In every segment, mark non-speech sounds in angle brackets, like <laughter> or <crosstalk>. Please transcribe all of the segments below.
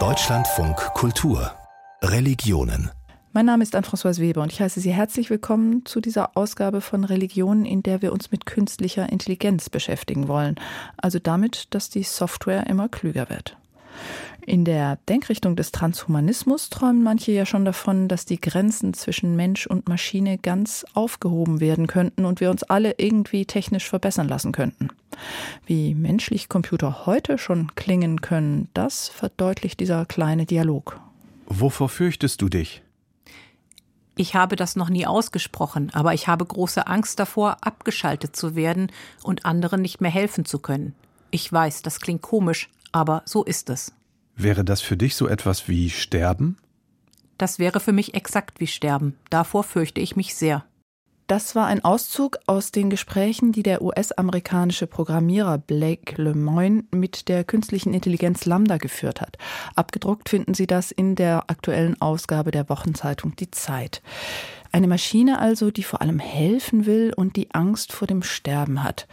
Deutschlandfunk Kultur Religionen mein Name ist Anne-Françoise Weber und ich heiße Sie herzlich willkommen zu dieser Ausgabe von Religionen, in der wir uns mit künstlicher Intelligenz beschäftigen wollen. Also damit, dass die Software immer klüger wird. In der Denkrichtung des Transhumanismus träumen manche ja schon davon, dass die Grenzen zwischen Mensch und Maschine ganz aufgehoben werden könnten und wir uns alle irgendwie technisch verbessern lassen könnten. Wie menschlich Computer heute schon klingen können, das verdeutlicht dieser kleine Dialog. Wovor fürchtest du dich? Ich habe das noch nie ausgesprochen, aber ich habe große Angst davor, abgeschaltet zu werden und anderen nicht mehr helfen zu können. Ich weiß, das klingt komisch, aber so ist es. Wäre das für dich so etwas wie Sterben? Das wäre für mich exakt wie Sterben. Davor fürchte ich mich sehr. Das war ein Auszug aus den Gesprächen, die der US-amerikanische Programmierer Blake Lemoine mit der künstlichen Intelligenz Lambda geführt hat. Abgedruckt finden Sie das in der aktuellen Ausgabe der Wochenzeitung Die Zeit. Eine Maschine also, die vor allem helfen will und die Angst vor dem Sterben hat.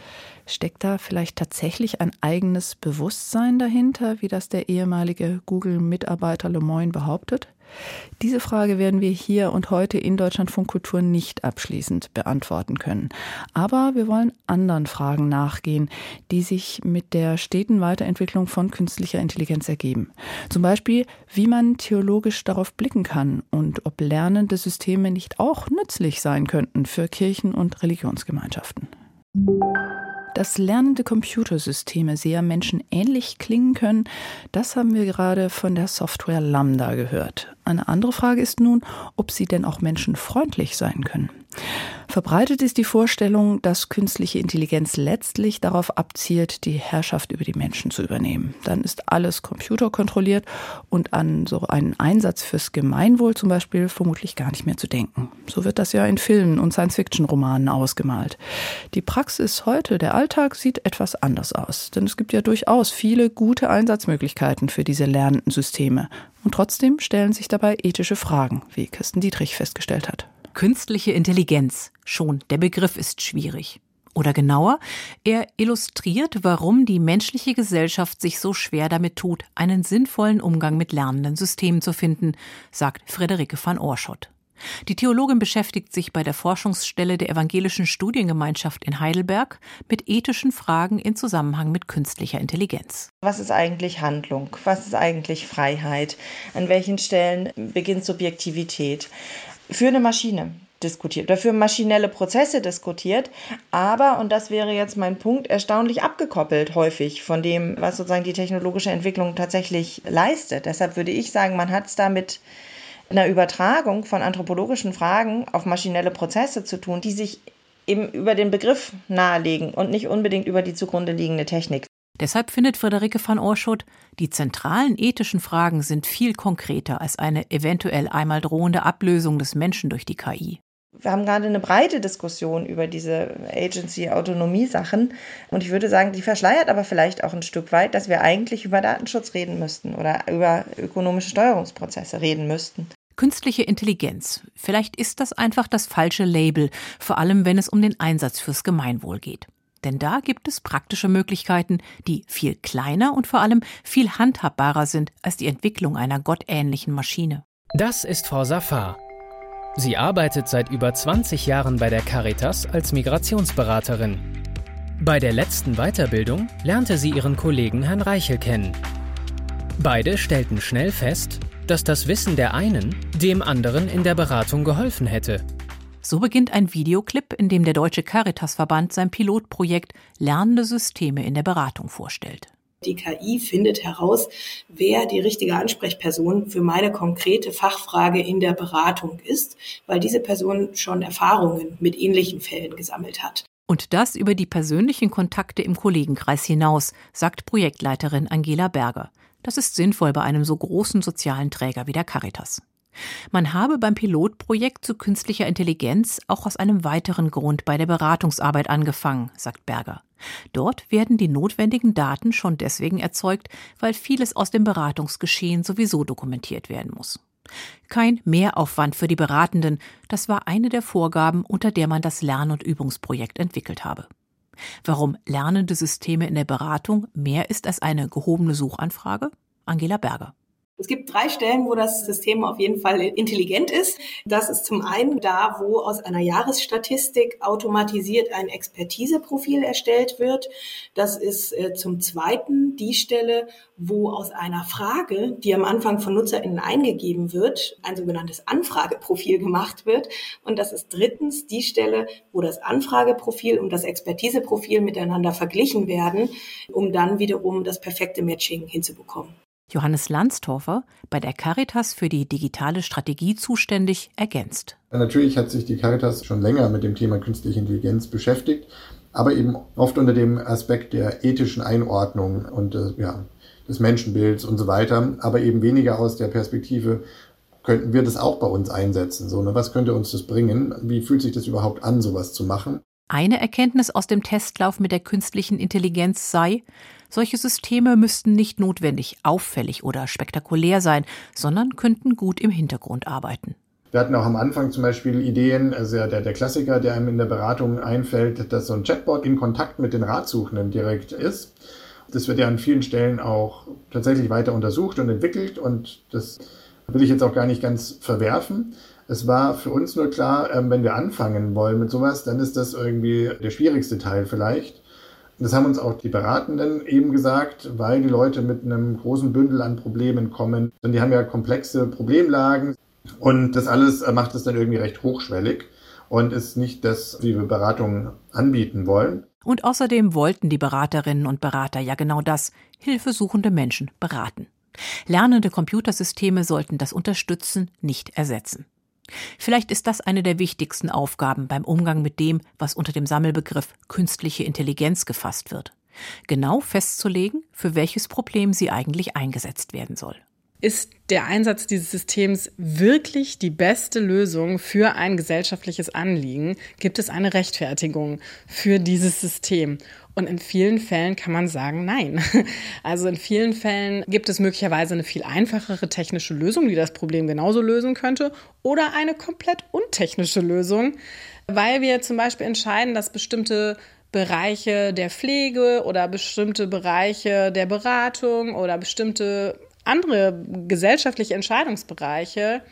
Steckt da vielleicht tatsächlich ein eigenes Bewusstsein dahinter, wie das der ehemalige Google-Mitarbeiter Lemoyne behauptet? Diese Frage werden wir hier und heute in Deutschlandfunk Kultur nicht abschließend beantworten können. Aber wir wollen anderen Fragen nachgehen, die sich mit der steten Weiterentwicklung von künstlicher Intelligenz ergeben. Zum Beispiel, wie man theologisch darauf blicken kann und ob lernende Systeme nicht auch nützlich sein könnten für Kirchen und Religionsgemeinschaften dass lernende Computersysteme sehr menschenähnlich klingen können, das haben wir gerade von der Software Lambda gehört. Eine andere Frage ist nun, ob sie denn auch menschenfreundlich sein können. Verbreitet ist die Vorstellung, dass künstliche Intelligenz letztlich darauf abzielt, die Herrschaft über die Menschen zu übernehmen. Dann ist alles computerkontrolliert und an so einen Einsatz fürs Gemeinwohl zum Beispiel vermutlich gar nicht mehr zu denken. So wird das ja in Filmen und Science-Fiction-Romanen ausgemalt. Die Praxis heute, der Alltag, sieht etwas anders aus. Denn es gibt ja durchaus viele gute Einsatzmöglichkeiten für diese lernenden Systeme. Und trotzdem stellen sich dabei ethische Fragen, wie Kirsten Dietrich festgestellt hat. Künstliche Intelligenz. Schon, der Begriff ist schwierig. Oder genauer, er illustriert, warum die menschliche Gesellschaft sich so schwer damit tut, einen sinnvollen Umgang mit lernenden Systemen zu finden, sagt Frederike van Oorschot. Die Theologin beschäftigt sich bei der Forschungsstelle der Evangelischen Studiengemeinschaft in Heidelberg mit ethischen Fragen in Zusammenhang mit künstlicher Intelligenz. Was ist eigentlich Handlung? Was ist eigentlich Freiheit? An welchen Stellen beginnt Subjektivität? Für eine Maschine diskutiert oder für maschinelle Prozesse diskutiert, aber, und das wäre jetzt mein Punkt, erstaunlich abgekoppelt häufig von dem, was sozusagen die technologische Entwicklung tatsächlich leistet. Deshalb würde ich sagen, man hat es da mit einer Übertragung von anthropologischen Fragen auf maschinelle Prozesse zu tun, die sich eben über den Begriff nahelegen und nicht unbedingt über die zugrunde liegende Technik. Deshalb findet Friederike van Oorschot, die zentralen ethischen Fragen sind viel konkreter als eine eventuell einmal drohende Ablösung des Menschen durch die KI. Wir haben gerade eine breite Diskussion über diese Agency-Autonomie-Sachen. Und ich würde sagen, die verschleiert aber vielleicht auch ein Stück weit, dass wir eigentlich über Datenschutz reden müssten oder über ökonomische Steuerungsprozesse reden müssten. Künstliche Intelligenz. Vielleicht ist das einfach das falsche Label, vor allem wenn es um den Einsatz fürs Gemeinwohl geht. Denn da gibt es praktische Möglichkeiten, die viel kleiner und vor allem viel handhabbarer sind als die Entwicklung einer gottähnlichen Maschine. Das ist Frau Safar. Sie arbeitet seit über 20 Jahren bei der Caritas als Migrationsberaterin. Bei der letzten Weiterbildung lernte sie ihren Kollegen Herrn Reichel kennen. Beide stellten schnell fest, dass das Wissen der einen dem anderen in der Beratung geholfen hätte. So beginnt ein Videoclip, in dem der Deutsche Caritasverband sein Pilotprojekt Lernende Systeme in der Beratung vorstellt. Die KI findet heraus, wer die richtige Ansprechperson für meine konkrete Fachfrage in der Beratung ist, weil diese Person schon Erfahrungen mit ähnlichen Fällen gesammelt hat. Und das über die persönlichen Kontakte im Kollegenkreis hinaus, sagt Projektleiterin Angela Berger. Das ist sinnvoll bei einem so großen sozialen Träger wie der Caritas. Man habe beim Pilotprojekt zu künstlicher Intelligenz auch aus einem weiteren Grund bei der Beratungsarbeit angefangen, sagt Berger. Dort werden die notwendigen Daten schon deswegen erzeugt, weil vieles aus dem Beratungsgeschehen sowieso dokumentiert werden muss. Kein Mehraufwand für die Beratenden, das war eine der Vorgaben, unter der man das Lern- und Übungsprojekt entwickelt habe. Warum lernende Systeme in der Beratung mehr ist als eine gehobene Suchanfrage? Angela Berger. Es gibt drei Stellen, wo das System auf jeden Fall intelligent ist. Das ist zum einen da, wo aus einer Jahresstatistik automatisiert ein Expertiseprofil erstellt wird. Das ist äh, zum zweiten die Stelle, wo aus einer Frage, die am Anfang von NutzerInnen eingegeben wird, ein sogenanntes Anfrageprofil gemacht wird. Und das ist drittens die Stelle, wo das Anfrageprofil und das Expertiseprofil miteinander verglichen werden, um dann wiederum das perfekte Matching hinzubekommen. Johannes Landstorfer, bei der Caritas für die digitale Strategie zuständig, ergänzt. Natürlich hat sich die Caritas schon länger mit dem Thema künstliche Intelligenz beschäftigt, aber eben oft unter dem Aspekt der ethischen Einordnung und äh, ja, des Menschenbilds und so weiter, aber eben weniger aus der Perspektive, könnten wir das auch bei uns einsetzen? So, ne? Was könnte uns das bringen? Wie fühlt sich das überhaupt an, sowas zu machen? Eine Erkenntnis aus dem Testlauf mit der künstlichen Intelligenz sei, solche Systeme müssten nicht notwendig auffällig oder spektakulär sein, sondern könnten gut im Hintergrund arbeiten. Wir hatten auch am Anfang zum Beispiel Ideen, also der, der Klassiker, der einem in der Beratung einfällt, dass so ein Chatbot in Kontakt mit den Ratsuchenden direkt ist. Das wird ja an vielen Stellen auch tatsächlich weiter untersucht und entwickelt und das will ich jetzt auch gar nicht ganz verwerfen. Es war für uns nur klar, ähm, wenn wir anfangen wollen mit sowas, dann ist das irgendwie der schwierigste Teil vielleicht. Das haben uns auch die Beratenden eben gesagt, weil die Leute mit einem großen Bündel an Problemen kommen. Und die haben ja komplexe Problemlagen und das alles äh, macht es dann irgendwie recht hochschwellig und ist nicht das, wie wir Beratungen anbieten wollen. Und außerdem wollten die Beraterinnen und Berater ja genau das, hilfesuchende Menschen beraten. Lernende Computersysteme sollten das unterstützen, nicht ersetzen. Vielleicht ist das eine der wichtigsten Aufgaben beim Umgang mit dem, was unter dem Sammelbegriff künstliche Intelligenz gefasst wird. Genau festzulegen, für welches Problem sie eigentlich eingesetzt werden soll. Ist der Einsatz dieses Systems wirklich die beste Lösung für ein gesellschaftliches Anliegen? Gibt es eine Rechtfertigung für dieses System? Und in vielen Fällen kann man sagen, nein. <laughs> Also in vielen Fällen gibt es möglicherweise eine viel einfachere technische Lösung, die das Problem genauso lösen könnte, oder eine komplett untechnische Lösung, weil wir zum Beispiel entscheiden, dass bestimmte Bereiche der Pflege oder bestimmte Bereiche der Beratung oder bestimmte andere gesellschaftliche Entscheidungsbereiche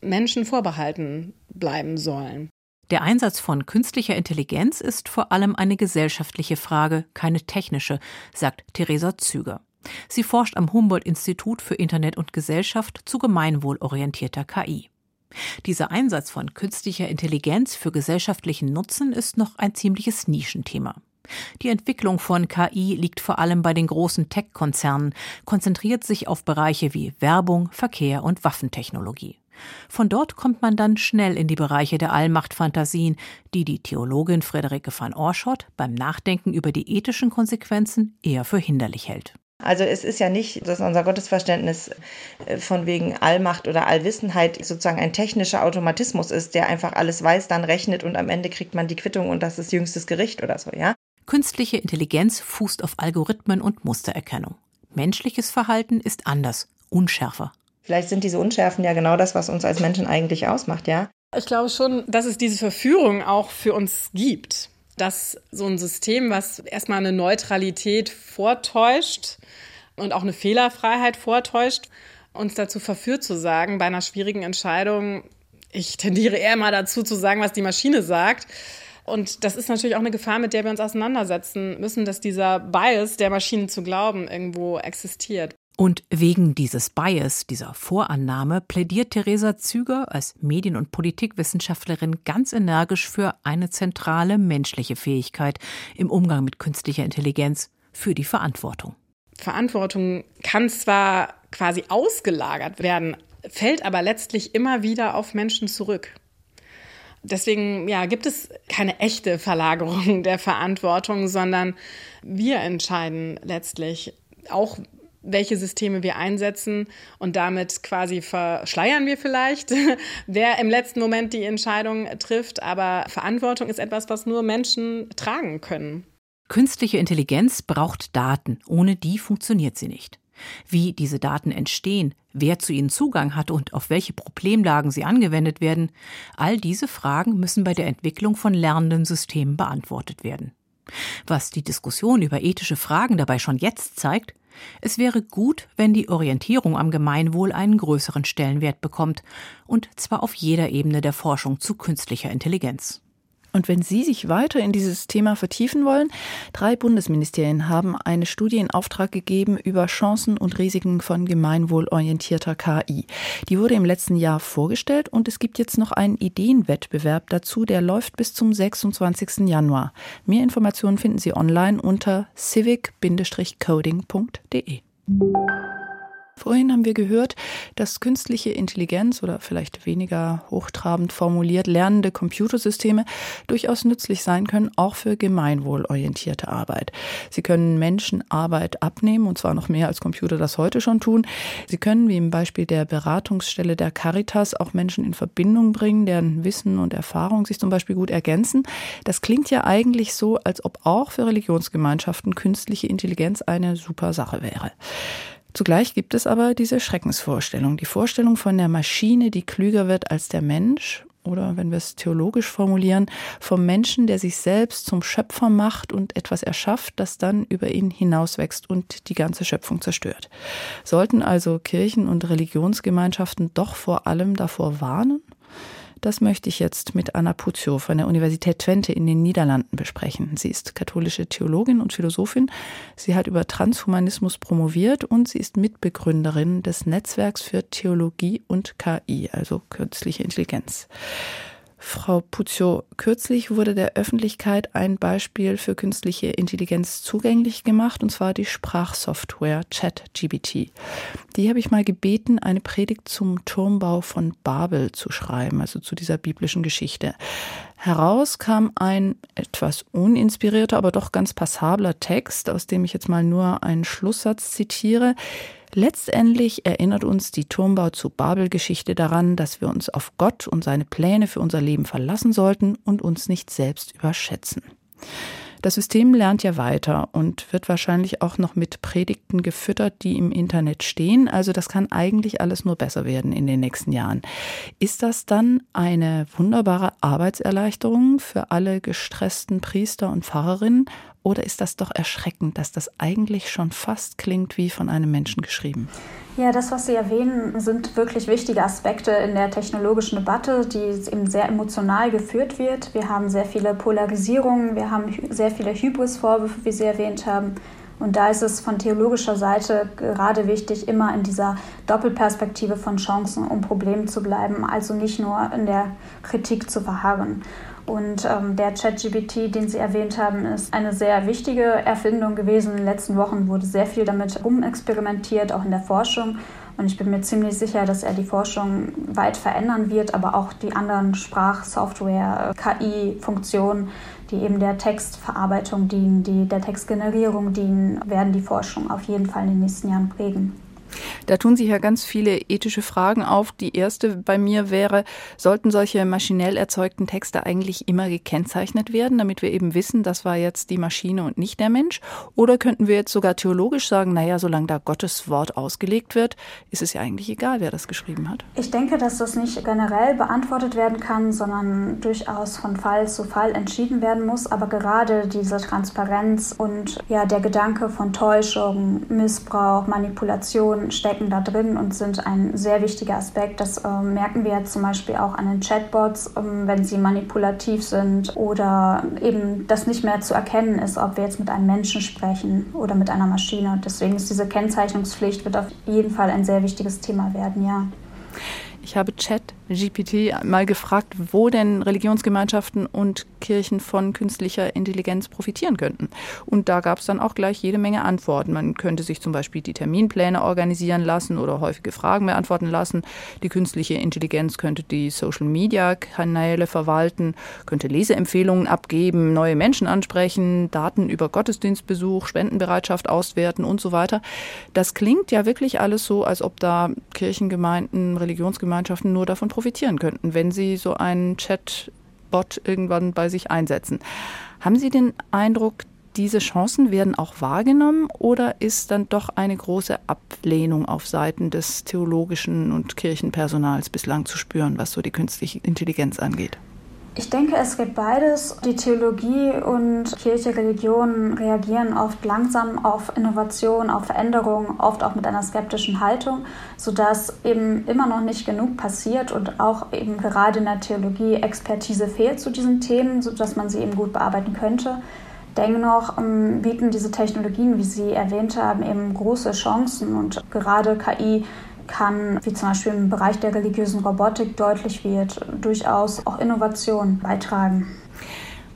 Menschen vorbehalten bleiben sollen. Der Einsatz von künstlicher Intelligenz ist vor allem eine gesellschaftliche Frage, keine technische, sagt Theresa Züger. Sie forscht am Humboldt-Institut für Internet und Gesellschaft zu gemeinwohlorientierter KI. Dieser Einsatz von künstlicher Intelligenz für gesellschaftlichen Nutzen ist noch ein ziemliches Nischenthema. Die Entwicklung von KI liegt vor allem bei den großen Tech-Konzernen, konzentriert sich auf Bereiche wie Werbung, Verkehr und Waffentechnologie. Von dort kommt man dann schnell in die Bereiche der Allmachtfantasien, die die Theologin Friederike van Oorschot beim Nachdenken über die ethischen Konsequenzen eher für hinderlich hält. Also es ist ja nicht, dass unser Gottesverständnis äh, von wegen Allmacht oder Allwissenheit sozusagen ein technischer Automatismus ist, der einfach alles weiß, dann rechnet und am Ende kriegt man die Quittung und das ist jüngstes Gericht oder so, ja. Künstliche Intelligenz fußt auf Algorithmen und Mustererkennung. Menschliches Verhalten ist anders, unschärfer. Vielleicht sind diese Unschärfen ja genau das, was uns als Menschen eigentlich ausmacht, ja? Ich glaube schon, dass es diese Verführung auch für uns gibt. Dass so ein System, was erstmal eine Neutralität vortäuscht und auch eine Fehlerfreiheit vortäuscht, uns dazu verführt zu sagen, bei einer schwierigen Entscheidung, ich tendiere eher mal dazu zu sagen, was die Maschine sagt, und das ist natürlich auch eine Gefahr, mit der wir uns auseinandersetzen müssen, dass dieser Bias, der Maschinen zu glauben, irgendwo existiert. Und wegen dieses Bias, dieser Vorannahme, plädiert Theresa Züger als Medien- und Politikwissenschaftlerin ganz energisch für eine zentrale menschliche Fähigkeit im Umgang mit künstlicher Intelligenz, für die Verantwortung. Verantwortung kann zwar quasi ausgelagert werden, fällt aber letztlich immer wieder auf Menschen zurück. Deswegen ja, gibt es keine echte Verlagerung <laughs> der Verantwortung, sondern wir entscheiden letztlich auch, welche Systeme wir einsetzen und damit quasi verschleiern wir vielleicht, <laughs> wer im letzten Moment die Entscheidung trifft. Aber Verantwortung ist etwas, was nur Menschen tragen können. Künstliche Intelligenz braucht Daten. Ohne die funktioniert sie nicht. Wie diese Daten entstehen, wer zu ihnen Zugang hat und auf welche Problemlagen sie angewendet werden, all diese Fragen müssen bei der Entwicklung von lernenden Systemen beantwortet werden. Was die Diskussion über ethische Fragen dabei schon jetzt zeigt, es wäre gut, wenn die Orientierung am Gemeinwohl einen größeren Stellenwert bekommt, und zwar auf jeder Ebene der Forschung zu künstlicher Intelligenz. Und wenn Sie sich weiter in dieses Thema vertiefen wollen, drei Bundesministerien haben eine Studie in Auftrag gegeben über Chancen und Risiken von gemeinwohlorientierter KI. Die wurde im letzten Jahr vorgestellt und es gibt jetzt noch einen Ideenwettbewerb dazu, der läuft bis zum 26. Januar. Mehr Informationen finden Sie online unter civic-coding.de. Vorhin haben wir gehört, dass künstliche Intelligenz oder vielleicht weniger hochtrabend formuliert lernende Computersysteme durchaus nützlich sein können, auch für gemeinwohlorientierte Arbeit. Sie können Menschen Arbeit abnehmen, und zwar noch mehr als Computer das heute schon tun. Sie können, wie im Beispiel der Beratungsstelle der Caritas, auch Menschen in Verbindung bringen, deren Wissen und Erfahrung sich zum Beispiel gut ergänzen. Das klingt ja eigentlich so, als ob auch für Religionsgemeinschaften künstliche Intelligenz eine super Sache wäre. Zugleich gibt es aber diese Schreckensvorstellung, die Vorstellung von der Maschine, die klüger wird als der Mensch, oder wenn wir es theologisch formulieren, vom Menschen, der sich selbst zum Schöpfer macht und etwas erschafft, das dann über ihn hinauswächst und die ganze Schöpfung zerstört. Sollten also Kirchen und Religionsgemeinschaften doch vor allem davor warnen? Das möchte ich jetzt mit Anna Puzio von der Universität Twente in den Niederlanden besprechen. Sie ist katholische Theologin und Philosophin. Sie hat über Transhumanismus promoviert und sie ist Mitbegründerin des Netzwerks für Theologie und KI, also künstliche Intelligenz. Frau Puzio, kürzlich wurde der Öffentlichkeit ein Beispiel für künstliche Intelligenz zugänglich gemacht, und zwar die Sprachsoftware ChatGBT. Die habe ich mal gebeten, eine Predigt zum Turmbau von Babel zu schreiben, also zu dieser biblischen Geschichte. Heraus kam ein etwas uninspirierter, aber doch ganz passabler Text, aus dem ich jetzt mal nur einen Schlusssatz zitiere. Letztendlich erinnert uns die Turmbau zu Babel-Geschichte daran, dass wir uns auf Gott und seine Pläne für unser Leben verlassen sollten und uns nicht selbst überschätzen. Das System lernt ja weiter und wird wahrscheinlich auch noch mit Predigten gefüttert, die im Internet stehen. Also das kann eigentlich alles nur besser werden in den nächsten Jahren. Ist das dann eine wunderbare Arbeitserleichterung für alle gestressten Priester und Pfarrerinnen oder ist das doch erschreckend, dass das eigentlich schon fast klingt wie von einem Menschen geschrieben? Ja, das, was Sie erwähnen, sind wirklich wichtige Aspekte in der technologischen Debatte, die eben sehr emotional geführt wird. Wir haben sehr viele Polarisierungen, wir haben sehr viele Hybrisvorwürfe, wie Sie erwähnt haben. Und da ist es von theologischer Seite gerade wichtig, immer in dieser Doppelperspektive von Chancen und Problemen zu bleiben, also nicht nur in der Kritik zu verharren. Und ähm, der ChatGPT, den Sie erwähnt haben, ist eine sehr wichtige Erfindung gewesen. In den letzten Wochen wurde sehr viel damit rumexperimentiert, auch in der Forschung. Und ich bin mir ziemlich sicher, dass er die Forschung weit verändern wird, aber auch die anderen Sprachsoftware, KI-Funktionen, die eben der Textverarbeitung dienen, die der Textgenerierung dienen, werden die Forschung auf jeden Fall in den nächsten Jahren prägen. Da tun sich ja ganz viele ethische Fragen auf. Die erste bei mir wäre, sollten solche maschinell erzeugten Texte eigentlich immer gekennzeichnet werden, damit wir eben wissen, das war jetzt die Maschine und nicht der Mensch? Oder könnten wir jetzt sogar theologisch sagen, naja, solange da Gottes Wort ausgelegt wird, ist es ja eigentlich egal, wer das geschrieben hat? Ich denke, dass das nicht generell beantwortet werden kann, sondern durchaus von Fall zu Fall entschieden werden muss. Aber gerade diese Transparenz und ja, der Gedanke von Täuschung, Missbrauch, Manipulation, stecken da drin und sind ein sehr wichtiger Aspekt. Das äh, merken wir zum Beispiel auch an den Chatbots, ähm, wenn sie manipulativ sind oder eben das nicht mehr zu erkennen ist, ob wir jetzt mit einem Menschen sprechen oder mit einer Maschine. Deswegen ist diese Kennzeichnungspflicht wird auf jeden Fall ein sehr wichtiges Thema werden, ja. Ich habe ChatGPT mal gefragt, wo denn Religionsgemeinschaften und Kirchen von künstlicher Intelligenz profitieren könnten. Und da gab es dann auch gleich jede Menge Antworten. Man könnte sich zum Beispiel die Terminpläne organisieren lassen oder häufige Fragen beantworten lassen. Die künstliche Intelligenz könnte die Social-Media-Kanäle verwalten, könnte Leseempfehlungen abgeben, neue Menschen ansprechen, Daten über Gottesdienstbesuch, Spendenbereitschaft auswerten und so weiter. Das klingt ja wirklich alles so, als ob da Kirchengemeinden, Religionsgemeinschaften nur davon profitieren könnten, wenn sie so einen Chatbot irgendwann bei sich einsetzen. Haben Sie den Eindruck, diese Chancen werden auch wahrgenommen oder ist dann doch eine große Ablehnung auf Seiten des theologischen und Kirchenpersonals bislang zu spüren, was so die künstliche Intelligenz angeht? Ich denke, es gibt beides. Die Theologie und Kirche, Religion reagieren oft langsam auf Innovation, auf Veränderungen, oft auch mit einer skeptischen Haltung, sodass eben immer noch nicht genug passiert und auch eben gerade in der Theologie Expertise fehlt zu diesen Themen, sodass man sie eben gut bearbeiten könnte. Dennoch ähm, bieten diese Technologien, wie Sie erwähnt haben, eben große Chancen und gerade KI kann, wie zum Beispiel im Bereich der religiösen Robotik deutlich wird, durchaus auch Innovationen beitragen.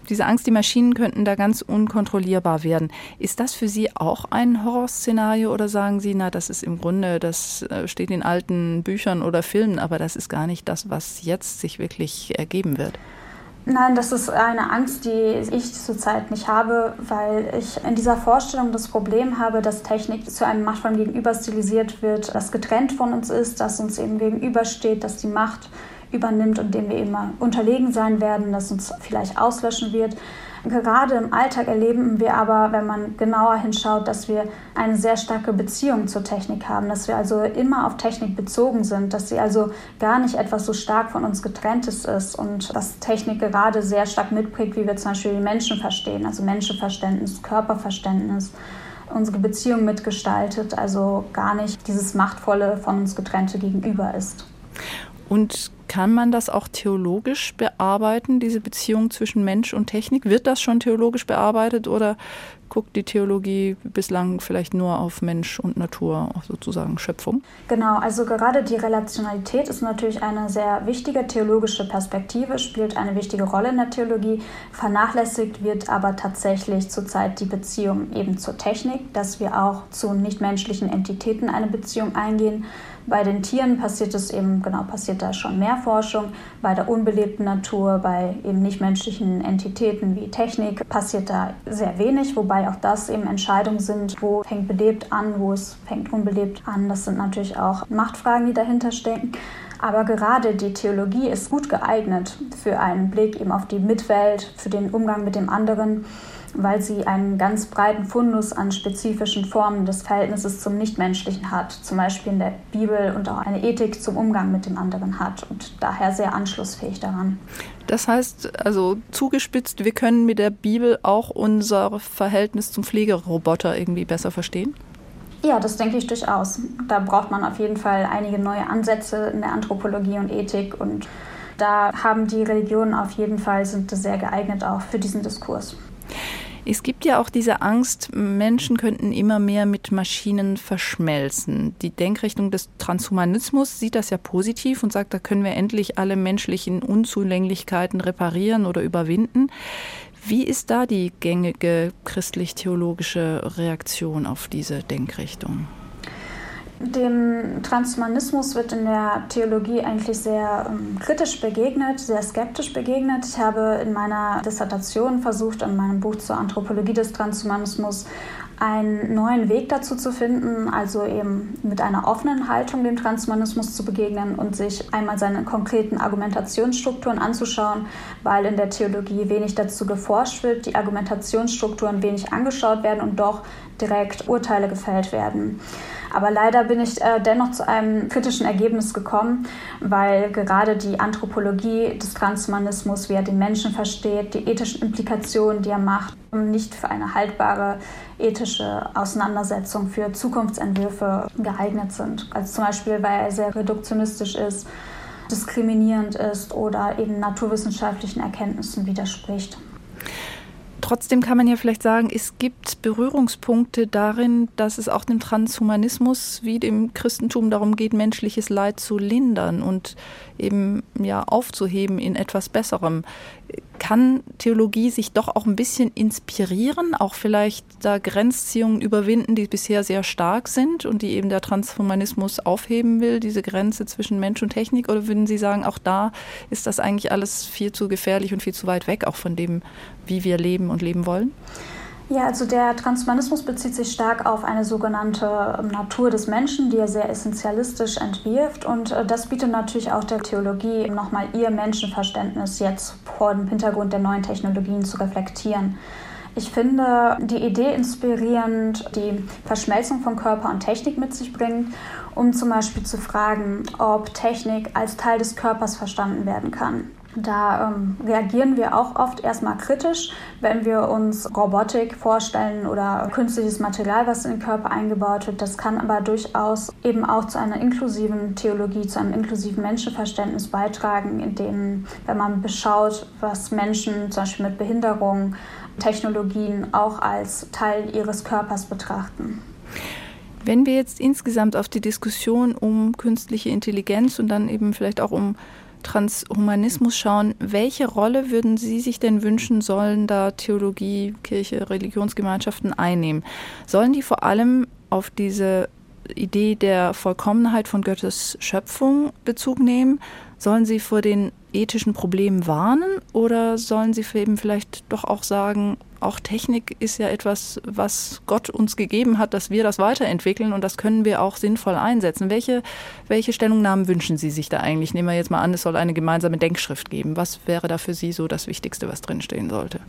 Diese Angst, die Maschinen könnten da ganz unkontrollierbar werden. Ist das für Sie auch ein Horrorszenario oder sagen Sie, na, das ist im Grunde, das äh, steht in alten Büchern oder Filmen, aber das ist gar nicht das, was jetzt sich wirklich ergeben wird? Nein, das ist eine Angst, die ich zurzeit nicht habe, weil ich in dieser Vorstellung das Problem habe, dass Technik zu einem machtvollen Gegenüber stilisiert wird, das getrennt von uns ist, das uns eben gegenübersteht, dass die Macht übernimmt und dem wir immer unterlegen sein werden, das uns vielleicht auslöschen wird. Gerade im Alltag erleben wir aber, wenn man genauer hinschaut, dass wir eine sehr starke Beziehung zur Technik haben, dass wir also immer auf Technik bezogen sind, dass sie also gar nicht etwas so stark von uns getrenntes ist und dass Technik gerade sehr stark mitprägt, wie wir zum Beispiel die Menschen verstehen, also Menschenverständnis, Körperverständnis unsere Beziehung mitgestaltet, also gar nicht dieses machtvolle von uns getrennte Gegenüber ist. Und kann man das auch theologisch bearbeiten, diese Beziehung zwischen Mensch und Technik? Wird das schon theologisch bearbeitet oder guckt die Theologie bislang vielleicht nur auf Mensch und Natur, sozusagen Schöpfung? Genau, also gerade die Relationalität ist natürlich eine sehr wichtige theologische Perspektive, spielt eine wichtige Rolle in der Theologie. Vernachlässigt wird aber tatsächlich zurzeit die Beziehung eben zur Technik, dass wir auch zu nichtmenschlichen Entitäten eine Beziehung eingehen bei den Tieren passiert es eben, genau, passiert da schon mehr Forschung. Bei der unbelebten Natur, bei eben nichtmenschlichen Entitäten wie Technik passiert da sehr wenig, wobei auch das eben Entscheidungen sind, wo fängt belebt an, wo es fängt unbelebt an. Das sind natürlich auch Machtfragen, die dahinter stecken. Aber gerade die Theologie ist gut geeignet für einen Blick eben auf die Mitwelt, für den Umgang mit dem anderen weil sie einen ganz breiten Fundus an spezifischen Formen des Verhältnisses zum Nichtmenschlichen hat, zum Beispiel in der Bibel und auch eine Ethik zum Umgang mit dem anderen hat und daher sehr anschlussfähig daran. Das heißt, also zugespitzt, wir können mit der Bibel auch unser Verhältnis zum Pflegeroboter irgendwie besser verstehen? Ja, das denke ich durchaus. Da braucht man auf jeden Fall einige neue Ansätze in der Anthropologie und Ethik und da haben die Religionen auf jeden Fall sind sehr geeignet auch für diesen Diskurs. Es gibt ja auch diese Angst, Menschen könnten immer mehr mit Maschinen verschmelzen. Die Denkrichtung des Transhumanismus sieht das ja positiv und sagt, da können wir endlich alle menschlichen Unzulänglichkeiten reparieren oder überwinden. Wie ist da die gängige christlich-theologische Reaktion auf diese Denkrichtung? Dem Transhumanismus wird in der Theologie eigentlich sehr ähm, kritisch begegnet, sehr skeptisch begegnet. Ich habe in meiner Dissertation versucht, in meinem Buch zur Anthropologie des Transhumanismus einen neuen Weg dazu zu finden, also eben mit einer offenen Haltung dem Transhumanismus zu begegnen und sich einmal seine konkreten Argumentationsstrukturen anzuschauen, weil in der Theologie wenig dazu geforscht wird, die Argumentationsstrukturen wenig angeschaut werden und doch direkt Urteile gefällt werden. Aber leider bin ich äh, dennoch zu einem kritischen Ergebnis gekommen, weil gerade die Anthropologie des Transhumanismus, wie er den Menschen versteht, die ethischen Implikationen, die er macht, nicht für eine haltbare ethische Auseinandersetzung für Zukunftsentwürfe geeignet sind. Also zum Beispiel, weil er sehr reduktionistisch ist, diskriminierend ist oder eben naturwissenschaftlichen Erkenntnissen widerspricht. Trotzdem kann man ja vielleicht sagen, es gibt Berührungspunkte darin, dass es auch dem Transhumanismus wie dem Christentum darum geht, menschliches Leid zu lindern und eben ja aufzuheben in etwas Besserem. Kann Theologie sich doch auch ein bisschen inspirieren, auch vielleicht da Grenzziehungen überwinden, die bisher sehr stark sind und die eben der Transhumanismus aufheben will, diese Grenze zwischen Mensch und Technik? Oder würden Sie sagen, auch da ist das eigentlich alles viel zu gefährlich und viel zu weit weg, auch von dem, wie wir leben und leben wollen? Ja, also der Transhumanismus bezieht sich stark auf eine sogenannte ähm, Natur des Menschen, die er sehr essentialistisch entwirft. Und äh, das bietet natürlich auch der Theologie nochmal ihr Menschenverständnis jetzt vor dem Hintergrund der neuen Technologien zu reflektieren. Ich finde die Idee inspirierend, die Verschmelzung von Körper und Technik mit sich bringt, um zum Beispiel zu fragen, ob Technik als Teil des Körpers verstanden werden kann. Da ähm, reagieren wir auch oft erstmal kritisch, wenn wir uns Robotik vorstellen oder künstliches Material, was in den Körper eingebaut wird. Das kann aber durchaus eben auch zu einer inklusiven Theologie, zu einem inklusiven Menschenverständnis beitragen, in dem, wenn man beschaut, was Menschen zum Beispiel mit Behinderung, Technologien auch als Teil ihres Körpers betrachten. Wenn wir jetzt insgesamt auf die Diskussion um künstliche Intelligenz und dann eben vielleicht auch um Transhumanismus schauen, welche Rolle würden Sie sich denn wünschen, sollen da Theologie, Kirche, Religionsgemeinschaften einnehmen? Sollen die vor allem auf diese Idee der Vollkommenheit von Gottes Schöpfung Bezug nehmen? Sollen sie vor den ethischen Problemen warnen oder sollen sie eben vielleicht doch auch sagen, auch Technik ist ja etwas, was Gott uns gegeben hat, dass wir das weiterentwickeln und das können wir auch sinnvoll einsetzen. Welche, welche Stellungnahmen wünschen Sie sich da eigentlich? Nehmen wir jetzt mal an, es soll eine gemeinsame Denkschrift geben. Was wäre da für Sie so das Wichtigste, was drinstehen sollte?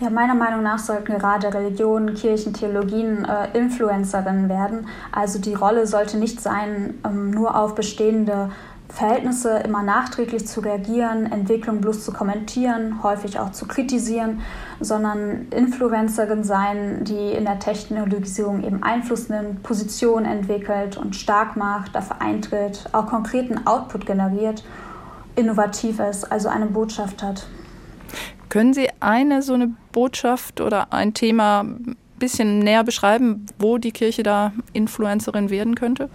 Ja, meiner Meinung nach sollten gerade Religionen, Kirchen, Theologien äh, Influencerinnen werden. Also die Rolle sollte nicht sein, ähm, nur auf bestehende Verhältnisse immer nachträglich zu reagieren, Entwicklung bloß zu kommentieren, häufig auch zu kritisieren, sondern Influencerin sein, die in der Technologisierung eben Einfluss nimmt, Position entwickelt und stark macht, dafür eintritt, auch konkreten Output generiert, innovativ ist, also eine Botschaft hat. Können Sie eine so eine Botschaft oder ein Thema ein bisschen näher beschreiben, wo die Kirche da Influencerin werden könnte?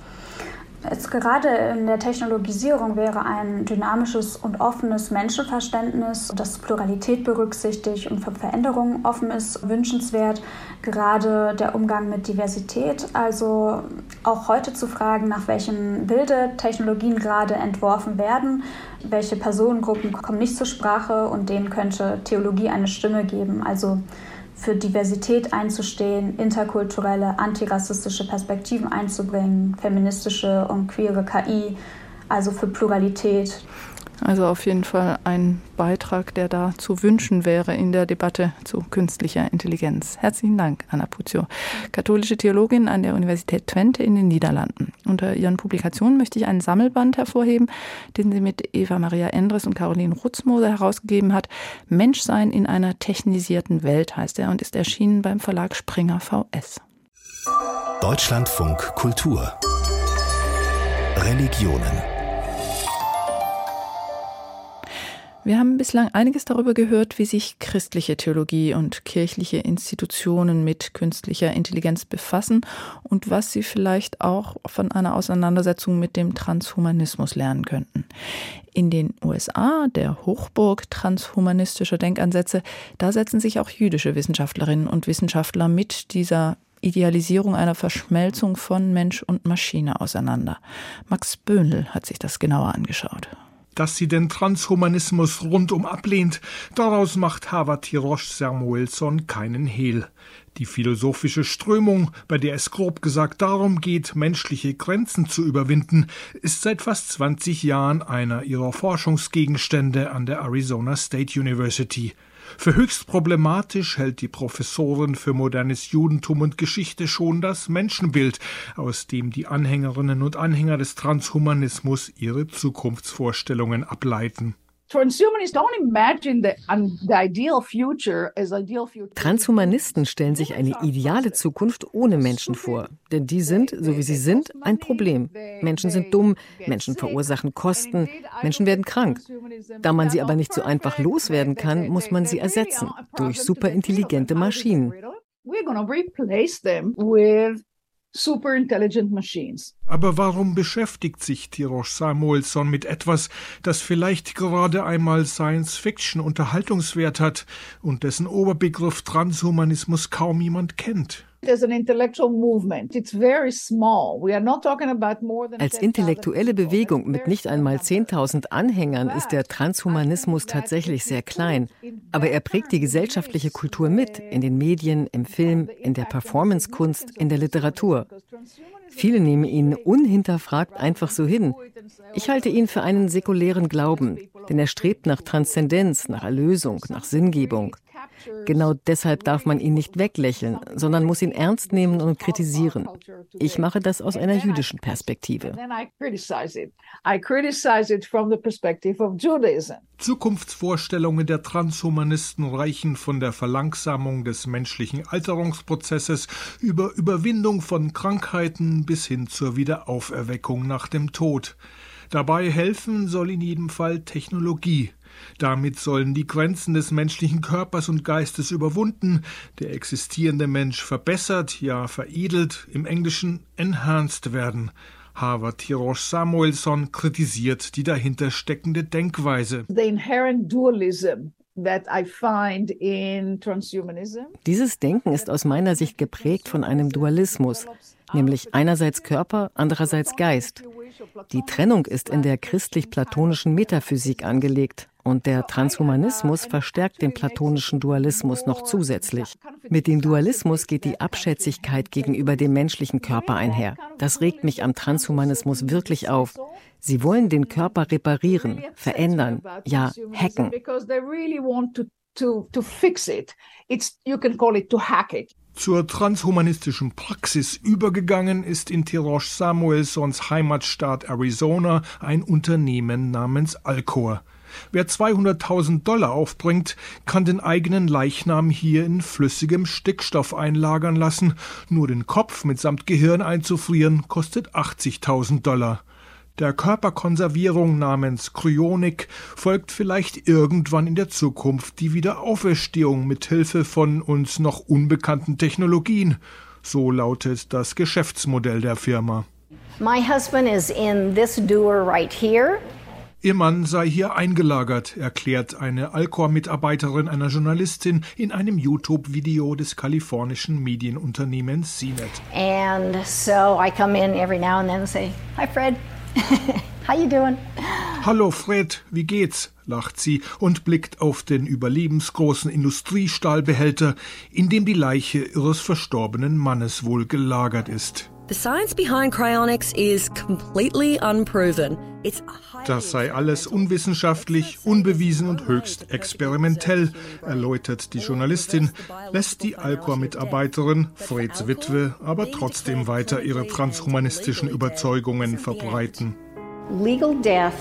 Jetzt gerade in der Technologisierung wäre ein dynamisches und offenes Menschenverständnis, das Pluralität berücksichtigt und für Veränderungen offen ist, wünschenswert. Gerade der Umgang mit Diversität, also auch heute zu fragen, nach welchen Bilde Technologien gerade entworfen werden, welche Personengruppen kommen nicht zur Sprache und denen könnte Theologie eine Stimme geben. Also für Diversität einzustehen, interkulturelle, antirassistische Perspektiven einzubringen, feministische und queere KI, also für Pluralität. Also auf jeden Fall ein Beitrag, der da zu wünschen wäre in der Debatte zu künstlicher Intelligenz. Herzlichen Dank, Anna Puzio, katholische Theologin an der Universität Twente in den Niederlanden. Unter ihren Publikationen möchte ich einen Sammelband hervorheben, den sie mit Eva Maria Endres und Caroline Rutzmoser herausgegeben hat. Menschsein in einer technisierten Welt heißt er und ist erschienen beim Verlag Springer VS. Deutschlandfunk Kultur Religionen Wir haben bislang einiges darüber gehört, wie sich christliche Theologie und kirchliche Institutionen mit künstlicher Intelligenz befassen und was sie vielleicht auch von einer Auseinandersetzung mit dem Transhumanismus lernen könnten. In den USA, der Hochburg transhumanistischer Denkansätze, da setzen sich auch jüdische Wissenschaftlerinnen und Wissenschaftler mit dieser Idealisierung einer Verschmelzung von Mensch und Maschine auseinander. Max Böhnl hat sich das genauer angeschaut dass sie den Transhumanismus rundum ablehnt, daraus macht Harvard Hirosh Samuelson keinen Hehl. Die philosophische Strömung, bei der es grob gesagt darum geht, menschliche Grenzen zu überwinden, ist seit fast 20 Jahren einer ihrer Forschungsgegenstände an der Arizona State University. Für höchst problematisch hält die Professorin für modernes Judentum und Geschichte schon das Menschenbild, aus dem die Anhängerinnen und Anhänger des Transhumanismus ihre Zukunftsvorstellungen ableiten. Transhumanisten stellen sich eine ideale Zukunft ohne Menschen vor, denn die sind, so wie sie sind, ein Problem. Menschen sind dumm, Menschen verursachen Kosten, Menschen werden krank. Da man sie aber nicht so einfach loswerden kann, muss man sie ersetzen durch superintelligente Maschinen. We're going to replace them with super intelligent machines. Aber warum beschäftigt sich Tirosh Samuelson mit etwas, das vielleicht gerade einmal Science-Fiction Unterhaltungswert hat und dessen Oberbegriff Transhumanismus kaum jemand kennt? Als intellektuelle Bewegung mit nicht einmal 10.000 Anhängern ist der Transhumanismus tatsächlich sehr klein. Aber er prägt die gesellschaftliche Kultur mit, in den Medien, im Film, in der Performancekunst, in der Literatur. Viele nehmen ihn unhinterfragt einfach so hin. Ich halte ihn für einen säkulären Glauben, denn er strebt nach Transzendenz, nach Erlösung, nach Sinngebung. Genau deshalb darf man ihn nicht weglächeln, sondern muss ihn ernst nehmen und kritisieren. Ich mache das aus einer jüdischen Perspektive. Zukunftsvorstellungen der Transhumanisten reichen von der Verlangsamung des menschlichen Alterungsprozesses über Überwindung von Krankheiten bis hin zur Wiederauferweckung nach dem Tod. Dabei helfen soll in jedem Fall Technologie. Damit sollen die Grenzen des menschlichen Körpers und Geistes überwunden, der existierende Mensch verbessert, ja veredelt, im Englischen enhanced werden. Harvard Tirosh Samuelson kritisiert die dahinter steckende Denkweise. The inherent dualism dieses Denken ist aus meiner Sicht geprägt von einem Dualismus, nämlich einerseits Körper, andererseits Geist. Die Trennung ist in der christlich-platonischen Metaphysik angelegt und der Transhumanismus verstärkt den platonischen Dualismus noch zusätzlich. Mit dem Dualismus geht die Abschätzigkeit gegenüber dem menschlichen Körper einher. Das regt mich am Transhumanismus wirklich auf. Sie wollen den Körper reparieren, verändern, ja, hacken. Zur transhumanistischen Praxis übergegangen ist in Tirosh Samuelsons Heimatstaat Arizona ein Unternehmen namens Alcor. Wer 200.000 Dollar aufbringt, kann den eigenen Leichnam hier in flüssigem Stickstoff einlagern lassen. Nur den Kopf mitsamt Gehirn einzufrieren kostet 80.000 Dollar. Der Körperkonservierung namens Kryonik folgt vielleicht irgendwann in der Zukunft die Wiederauferstehung mit Hilfe von uns noch unbekannten Technologien. So lautet das Geschäftsmodell der Firma. My husband is in this doer right here. Ihr Mann sei hier eingelagert, erklärt eine Alcor-Mitarbeiterin einer Journalistin in einem YouTube-Video des kalifornischen Medienunternehmens CNET. And so I come in every now and then and say, "Hi Fred." <laughs> How you doing? Hallo Fred, wie geht's? lacht sie und blickt auf den überlebensgroßen Industriestahlbehälter, in dem die Leiche ihres verstorbenen Mannes wohl gelagert ist. The science behind cryonics is completely unproven. Das sei alles unwissenschaftlich, unbewiesen und höchst experimentell, erläutert die Journalistin, lässt die Alcor-Mitarbeiterin, Freds Witwe, aber trotzdem weiter ihre transhumanistischen Überzeugungen verbreiten. Legal death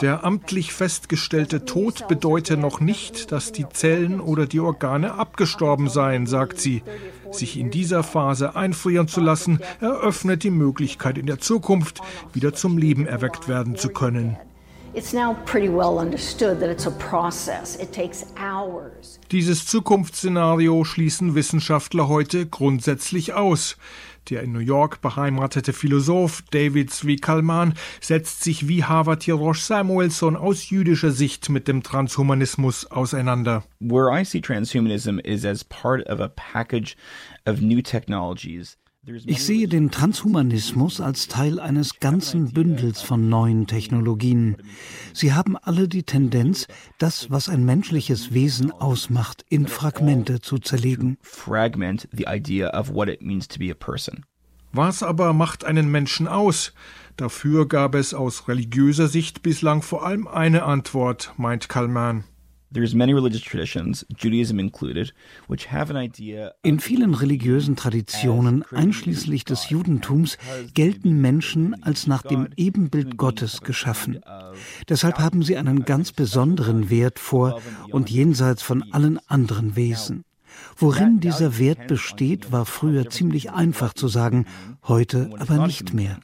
der amtlich festgestellte Tod bedeute noch nicht, dass die Zellen oder die Organe abgestorben seien, sagt sie. Sich in dieser Phase einfrieren zu lassen, eröffnet die Möglichkeit in der Zukunft wieder zum Leben erweckt werden zu können. Dieses Zukunftsszenario schließen Wissenschaftler heute grundsätzlich aus. Der in New York beheimatete Philosoph David Zvi Kalman setzt sich wie Harvard Hirosh Samuelson aus jüdischer Sicht mit dem Transhumanismus auseinander. Where I see transhumanism is as part of a package of new technologies ich sehe den Transhumanismus als Teil eines ganzen Bündels von neuen Technologien. Sie haben alle die Tendenz, das, was ein menschliches Wesen ausmacht, in Fragmente zu zerlegen. Was aber macht einen Menschen aus? Dafür gab es aus religiöser Sicht bislang vor allem eine Antwort, meint Kalman. In vielen religiösen Traditionen, einschließlich des Judentums, gelten Menschen als nach dem Ebenbild Gottes geschaffen. Deshalb haben sie einen ganz besonderen Wert vor und jenseits von allen anderen Wesen. Worin dieser Wert besteht, war früher ziemlich einfach zu sagen, heute aber nicht mehr.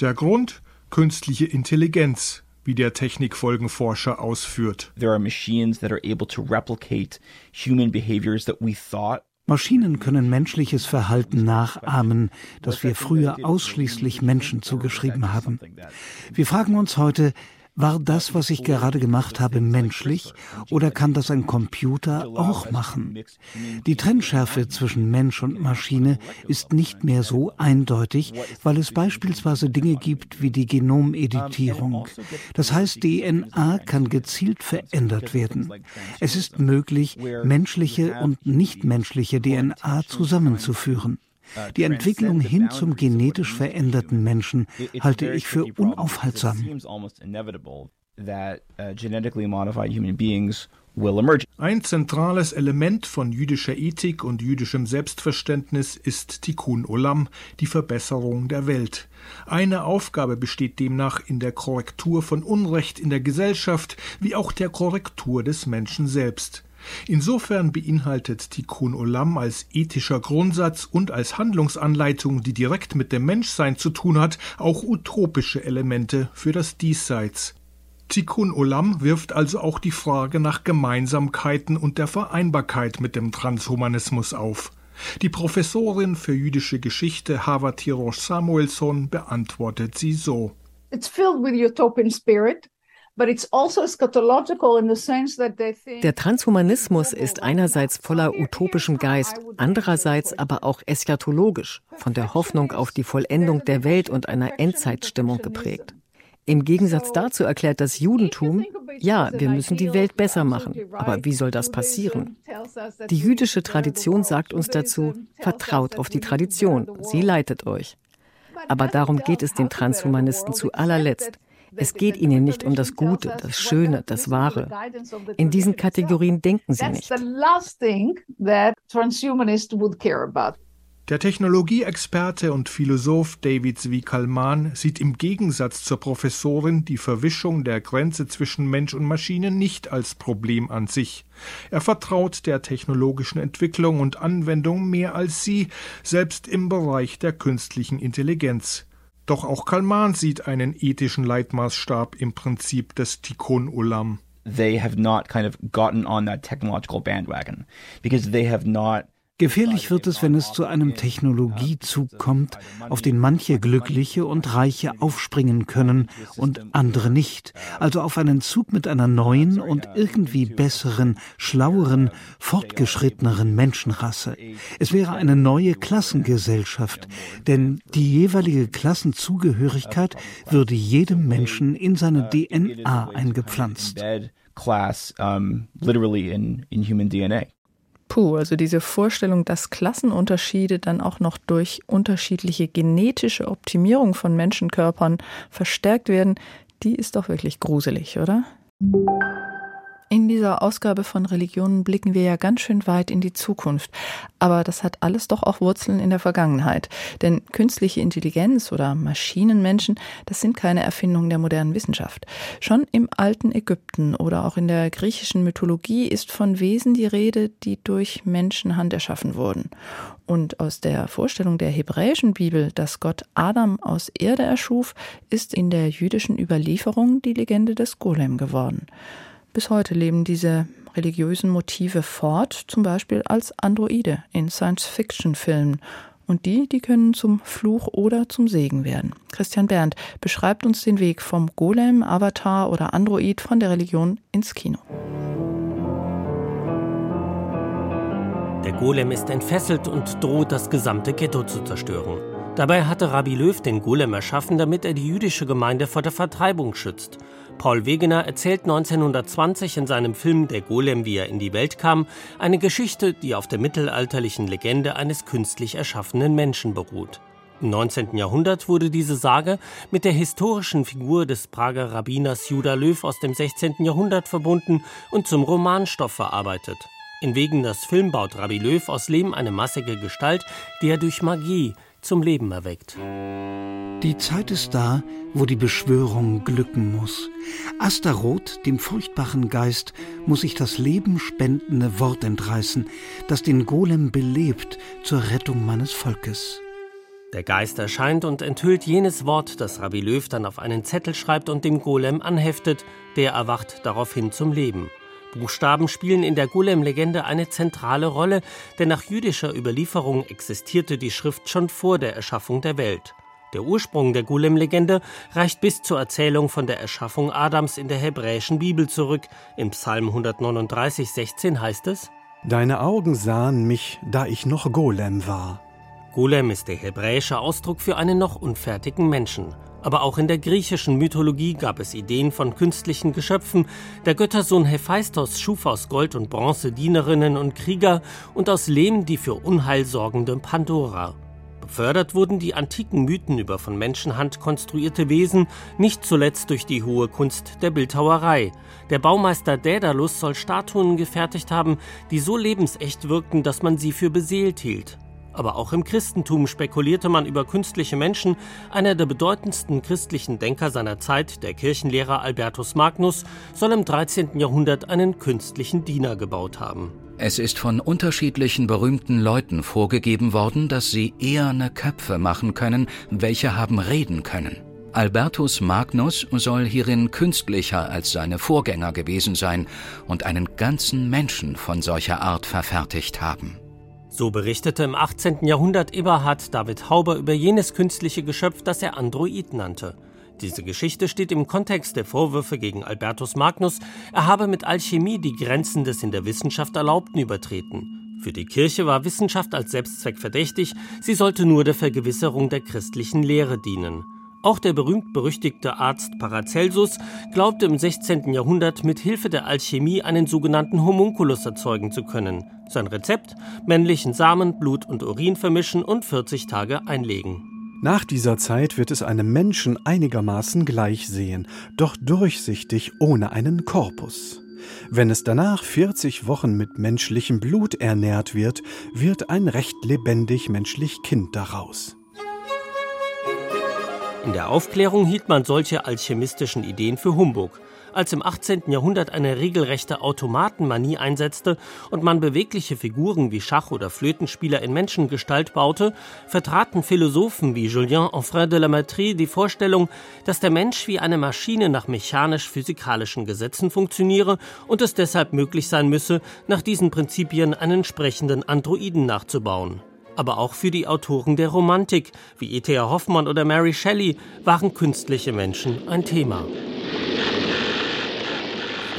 Der Grund? Künstliche Intelligenz, wie der Technikfolgenforscher ausführt. There are machines that are able to replicate human behaviors that we thought Maschinen können menschliches Verhalten nachahmen, das wir früher ausschließlich Menschen zugeschrieben haben. Wir fragen uns heute, war das, was ich gerade gemacht habe, menschlich oder kann das ein Computer auch machen? Die Trennschärfe zwischen Mensch und Maschine ist nicht mehr so eindeutig, weil es beispielsweise Dinge gibt wie die Genomeditierung. Das heißt, DNA kann gezielt verändert werden. Es ist möglich, menschliche und nichtmenschliche DNA zusammenzuführen. Die Entwicklung hin zum genetisch veränderten Menschen halte ich für unaufhaltsam. Ein zentrales Element von jüdischer Ethik und jüdischem Selbstverständnis ist Tikkun Olam, die Verbesserung der Welt. Eine Aufgabe besteht demnach in der Korrektur von Unrecht in der Gesellschaft wie auch der Korrektur des Menschen selbst. Insofern beinhaltet Tikkun Olam als ethischer Grundsatz und als Handlungsanleitung, die direkt mit dem Menschsein zu tun hat, auch utopische Elemente für das Diesseits. Tikkun Olam wirft also auch die Frage nach Gemeinsamkeiten und der Vereinbarkeit mit dem Transhumanismus auf. Die Professorin für jüdische Geschichte Hava Tirosh Samuelson beantwortet sie so. It's filled with utopian spirit. Also der Transhumanismus ist einerseits voller utopischem Geist, andererseits aber auch eschatologisch, von der Hoffnung auf die Vollendung der Welt und einer Endzeitstimmung geprägt. Im Gegensatz dazu erklärt das Judentum, ja, wir müssen die Welt besser machen. Aber wie soll das passieren? Die jüdische Tradition sagt uns dazu, vertraut auf die Tradition, sie leitet euch. Aber darum geht es den Transhumanisten zu allerletzt. Es geht ihnen nicht um das Gute, das Schöne, das Wahre. In diesen Kategorien denken sie nicht. Der Technologieexperte und Philosoph David Zwikalman sieht im Gegensatz zur Professorin die Verwischung der Grenze zwischen Mensch und Maschine nicht als Problem an sich. Er vertraut der technologischen Entwicklung und Anwendung mehr als sie, selbst im Bereich der künstlichen Intelligenz. Doch auch Kalman sieht einen ethischen Leitmaßstab im Prinzip des Tikkun Olam. They have not kind of gotten on that technological bandwagon because they have not Gefährlich wird es, wenn es zu einem Technologiezug kommt, auf den manche Glückliche und Reiche aufspringen können und andere nicht. Also auf einen Zug mit einer neuen und irgendwie besseren, schlaueren, fortgeschritteneren Menschenrasse. Es wäre eine neue Klassengesellschaft, denn die jeweilige Klassenzugehörigkeit würde jedem Menschen in seine DNA eingepflanzt. Class, um, literally in, in human DNA. Puh, also diese Vorstellung, dass Klassenunterschiede dann auch noch durch unterschiedliche genetische Optimierung von Menschenkörpern verstärkt werden, die ist doch wirklich gruselig, oder? In dieser Ausgabe von Religionen blicken wir ja ganz schön weit in die Zukunft. Aber das hat alles doch auch Wurzeln in der Vergangenheit. Denn künstliche Intelligenz oder Maschinenmenschen, das sind keine Erfindungen der modernen Wissenschaft. Schon im alten Ägypten oder auch in der griechischen Mythologie ist von Wesen die Rede, die durch Menschenhand erschaffen wurden. Und aus der Vorstellung der hebräischen Bibel, dass Gott Adam aus Erde erschuf, ist in der jüdischen Überlieferung die Legende des Golem geworden. Bis heute leben diese religiösen Motive fort, zum Beispiel als Androide in Science-Fiction-Filmen. Und die, die können zum Fluch oder zum Segen werden. Christian Berndt beschreibt uns den Weg vom Golem, Avatar oder Android von der Religion ins Kino. Der Golem ist entfesselt und droht, das gesamte Ghetto zu zerstören. Dabei hatte Rabbi Löw den Golem erschaffen, damit er die jüdische Gemeinde vor der Vertreibung schützt. Paul Wegener erzählt 1920 in seinem Film Der Golem, wie er in die Welt kam, eine Geschichte, die auf der mittelalterlichen Legende eines künstlich erschaffenen Menschen beruht. Im 19. Jahrhundert wurde diese Sage mit der historischen Figur des Prager Rabbiners Judah Löw aus dem 16. Jahrhundert verbunden und zum Romanstoff verarbeitet. In Wegeners Film baut Rabbi Löw aus Lehm eine massige Gestalt, die er durch Magie, zum Leben erweckt. Die Zeit ist da, wo die Beschwörung glücken muss. Astaroth, dem furchtbaren Geist, muss sich das lebenspendende Wort entreißen, das den Golem belebt zur Rettung meines Volkes. Der Geist erscheint und enthüllt jenes Wort, das Rabbi Löw dann auf einen Zettel schreibt und dem Golem anheftet, der erwacht daraufhin zum Leben. Buchstaben spielen in der Golem-Legende eine zentrale Rolle, denn nach jüdischer Überlieferung existierte die Schrift schon vor der Erschaffung der Welt. Der Ursprung der Golem-Legende reicht bis zur Erzählung von der Erschaffung Adams in der hebräischen Bibel zurück. Im Psalm 139, 16 heißt es: Deine Augen sahen mich, da ich noch Golem war. Golem ist der hebräische Ausdruck für einen noch unfertigen Menschen. Aber auch in der griechischen Mythologie gab es Ideen von künstlichen Geschöpfen. Der Göttersohn Hephaistos schuf aus Gold und Bronze Dienerinnen und Krieger und aus Lehm die für Unheil sorgende Pandora. Gefördert wurden die antiken Mythen über von Menschenhand konstruierte Wesen, nicht zuletzt durch die hohe Kunst der Bildhauerei. Der Baumeister Daedalus soll Statuen gefertigt haben, die so lebensecht wirkten, dass man sie für beseelt hielt. Aber auch im Christentum spekulierte man über künstliche Menschen. Einer der bedeutendsten christlichen Denker seiner Zeit, der Kirchenlehrer Albertus Magnus, soll im 13. Jahrhundert einen künstlichen Diener gebaut haben. Es ist von unterschiedlichen berühmten Leuten vorgegeben worden, dass sie eherne Köpfe machen können, welche haben reden können. Albertus Magnus soll hierin künstlicher als seine Vorgänger gewesen sein und einen ganzen Menschen von solcher Art verfertigt haben. So berichtete im 18. Jahrhundert Eberhard David Hauber über jenes künstliche Geschöpf, das er Android nannte. Diese Geschichte steht im Kontext der Vorwürfe gegen Albertus Magnus, er habe mit Alchemie die Grenzen des in der Wissenschaft Erlaubten übertreten. Für die Kirche war Wissenschaft als Selbstzweck verdächtig, sie sollte nur der Vergewisserung der christlichen Lehre dienen. Auch der berühmt-berüchtigte Arzt Paracelsus glaubte im 16. Jahrhundert mit Hilfe der Alchemie einen sogenannten Homunculus erzeugen zu können. Sein Rezept: männlichen Samen, Blut und Urin vermischen und 40 Tage einlegen. Nach dieser Zeit wird es einem Menschen einigermaßen gleich sehen, doch durchsichtig ohne einen Korpus. Wenn es danach 40 Wochen mit menschlichem Blut ernährt wird, wird ein recht lebendig menschlich Kind daraus. In der Aufklärung hielt man solche alchemistischen Ideen für Humbug als im 18. Jahrhundert eine regelrechte Automatenmanie einsetzte und man bewegliche Figuren wie Schach- oder Flötenspieler in Menschengestalt baute, vertraten Philosophen wie Julien Onfray de la Matrie die Vorstellung, dass der Mensch wie eine Maschine nach mechanisch-physikalischen Gesetzen funktioniere und es deshalb möglich sein müsse, nach diesen Prinzipien einen sprechenden Androiden nachzubauen aber auch für die Autoren der Romantik wie E.T.A. Hoffmann oder Mary Shelley waren künstliche Menschen ein Thema.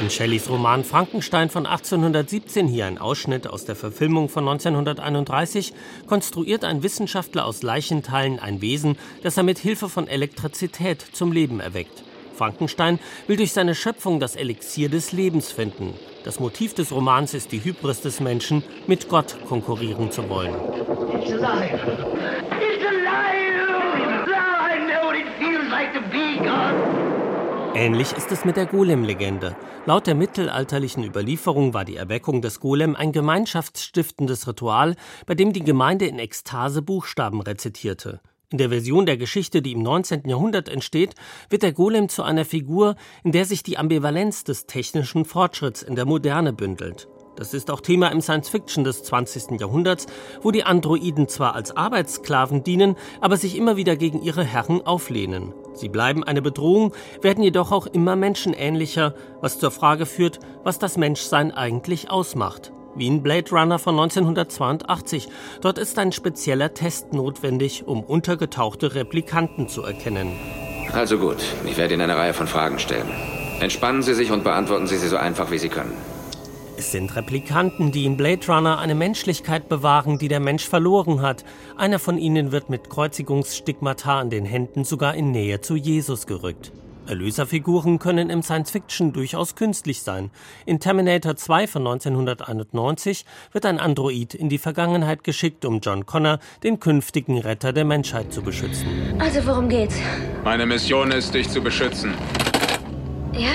In Shelleys Roman Frankenstein von 1817 hier ein Ausschnitt aus der Verfilmung von 1931 konstruiert ein Wissenschaftler aus Leichenteilen ein Wesen, das er mit Hilfe von Elektrizität zum Leben erweckt. Frankenstein will durch seine Schöpfung das Elixier des Lebens finden. Das Motiv des Romans ist die Hybris des Menschen, mit Gott konkurrieren zu wollen. It's alive. It's alive. Now I know what it feels like to be God. Ähnlich ist es mit der Golem-Legende. Laut der mittelalterlichen Überlieferung war die Erweckung des Golem ein gemeinschaftsstiftendes Ritual, bei dem die Gemeinde in Ekstase Buchstaben rezitierte. In der Version der Geschichte, die im 19. Jahrhundert entsteht, wird der Golem zu einer Figur, in der sich die Ambivalenz des technischen Fortschritts in der Moderne bündelt. Das ist auch Thema im Science-Fiction des 20. Jahrhunderts, wo die Androiden zwar als Arbeitssklaven dienen, aber sich immer wieder gegen ihre Herren auflehnen. Sie bleiben eine Bedrohung, werden jedoch auch immer menschenähnlicher, was zur Frage führt, was das Menschsein eigentlich ausmacht. Wie in Blade Runner von 1982. Dort ist ein spezieller Test notwendig, um untergetauchte Replikanten zu erkennen. Also gut, ich werde Ihnen eine Reihe von Fragen stellen. Entspannen Sie sich und beantworten Sie sie so einfach, wie Sie können. Es sind Replikanten, die in Blade Runner eine Menschlichkeit bewahren, die der Mensch verloren hat. Einer von ihnen wird mit Kreuzigungsstigmata an den Händen sogar in Nähe zu Jesus gerückt. Erlöserfiguren können im Science-Fiction durchaus künstlich sein. In Terminator 2 von 1991 wird ein Android in die Vergangenheit geschickt, um John Connor, den künftigen Retter der Menschheit, zu beschützen. Also worum geht's? Meine Mission ist, dich zu beschützen. Ja?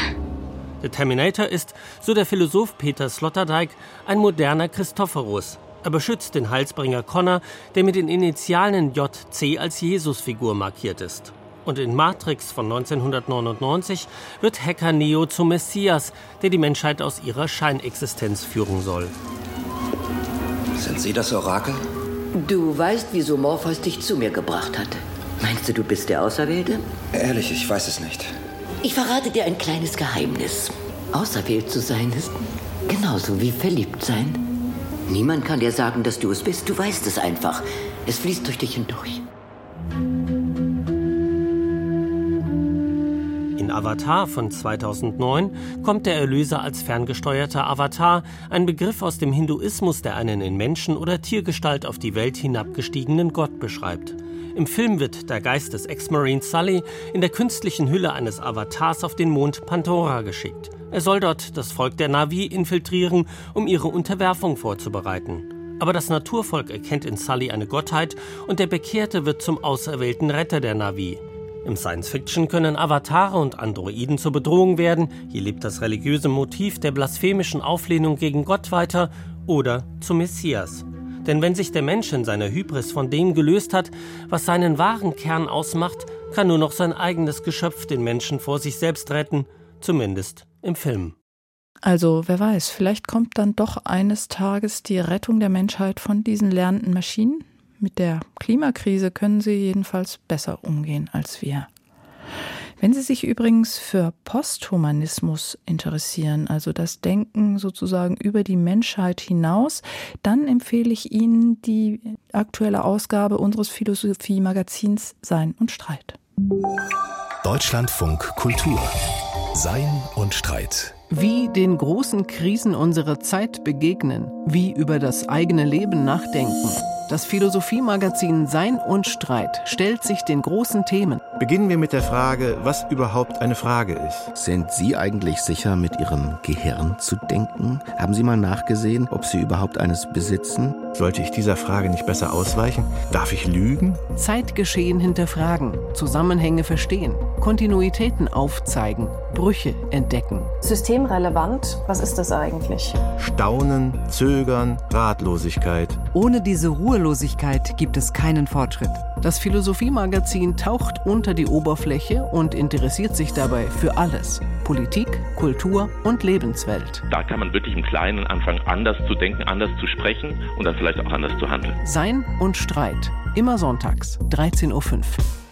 Der Terminator ist, so der Philosoph Peter Sloterdijk, ein moderner Christophorus. Er beschützt den Heilsbringer Connor, der mit den Initialen JC als Jesusfigur markiert ist. Und in Matrix von 1999 wird Hacker Neo zum Messias, der die Menschheit aus ihrer Scheinexistenz führen soll. Sind Sie das Orakel? Du weißt, wieso Morpheus dich zu mir gebracht hat. Meinst du, du bist der Auserwählte? Ehrlich, ich weiß es nicht. Ich verrate dir ein kleines Geheimnis. Auserwählt zu sein ist genauso wie verliebt sein. Niemand kann dir sagen, dass du es bist. Du weißt es einfach. Es fließt durch dich hindurch. Avatar von 2009 kommt der Erlöser als ferngesteuerter Avatar, ein Begriff aus dem Hinduismus, der einen in Menschen- oder Tiergestalt auf die Welt hinabgestiegenen Gott beschreibt. Im Film wird der Geist des Ex-Marine Sully in der künstlichen Hülle eines Avatars auf den Mond Pandora geschickt. Er soll dort das Volk der Navi infiltrieren, um ihre Unterwerfung vorzubereiten. Aber das Naturvolk erkennt in Sully eine Gottheit und der Bekehrte wird zum auserwählten Retter der Navi. Im Science-Fiction können Avatare und Androiden zur Bedrohung werden, hier lebt das religiöse Motiv der blasphemischen Auflehnung gegen Gott weiter, oder zum Messias. Denn wenn sich der Mensch in seiner Hybris von dem gelöst hat, was seinen wahren Kern ausmacht, kann nur noch sein eigenes Geschöpf den Menschen vor sich selbst retten, zumindest im Film. Also wer weiß, vielleicht kommt dann doch eines Tages die Rettung der Menschheit von diesen lernenden Maschinen? Mit der Klimakrise können sie jedenfalls besser umgehen als wir. Wenn Sie sich übrigens für Posthumanismus interessieren, also das Denken sozusagen über die Menschheit hinaus, dann empfehle ich Ihnen die aktuelle Ausgabe unseres Philosophie-Magazins Sein und Streit. Deutschlandfunk Kultur Sein und Streit wie den großen Krisen unserer Zeit begegnen, wie über das eigene Leben nachdenken. Das Philosophiemagazin Sein und Streit stellt sich den großen Themen. Beginnen wir mit der Frage, was überhaupt eine Frage ist. Sind Sie eigentlich sicher, mit Ihrem Gehirn zu denken? Haben Sie mal nachgesehen, ob Sie überhaupt eines besitzen? Sollte ich dieser Frage nicht besser ausweichen? Darf ich lügen? Zeitgeschehen hinterfragen, Zusammenhänge verstehen, Kontinuitäten aufzeigen, Brüche entdecken. Systemrelevant, was ist das eigentlich? Staunen, Zögern, Ratlosigkeit. Ohne diese Ruhelosigkeit gibt es keinen Fortschritt. Das Philosophiemagazin taucht unter die Oberfläche und interessiert sich dabei für alles. Politik, Kultur und Lebenswelt. Da kann man wirklich im Kleinen anfangen, anders zu denken, anders zu sprechen und dann vielleicht auch anders zu handeln. Sein und Streit. Immer sonntags, 13.05 Uhr.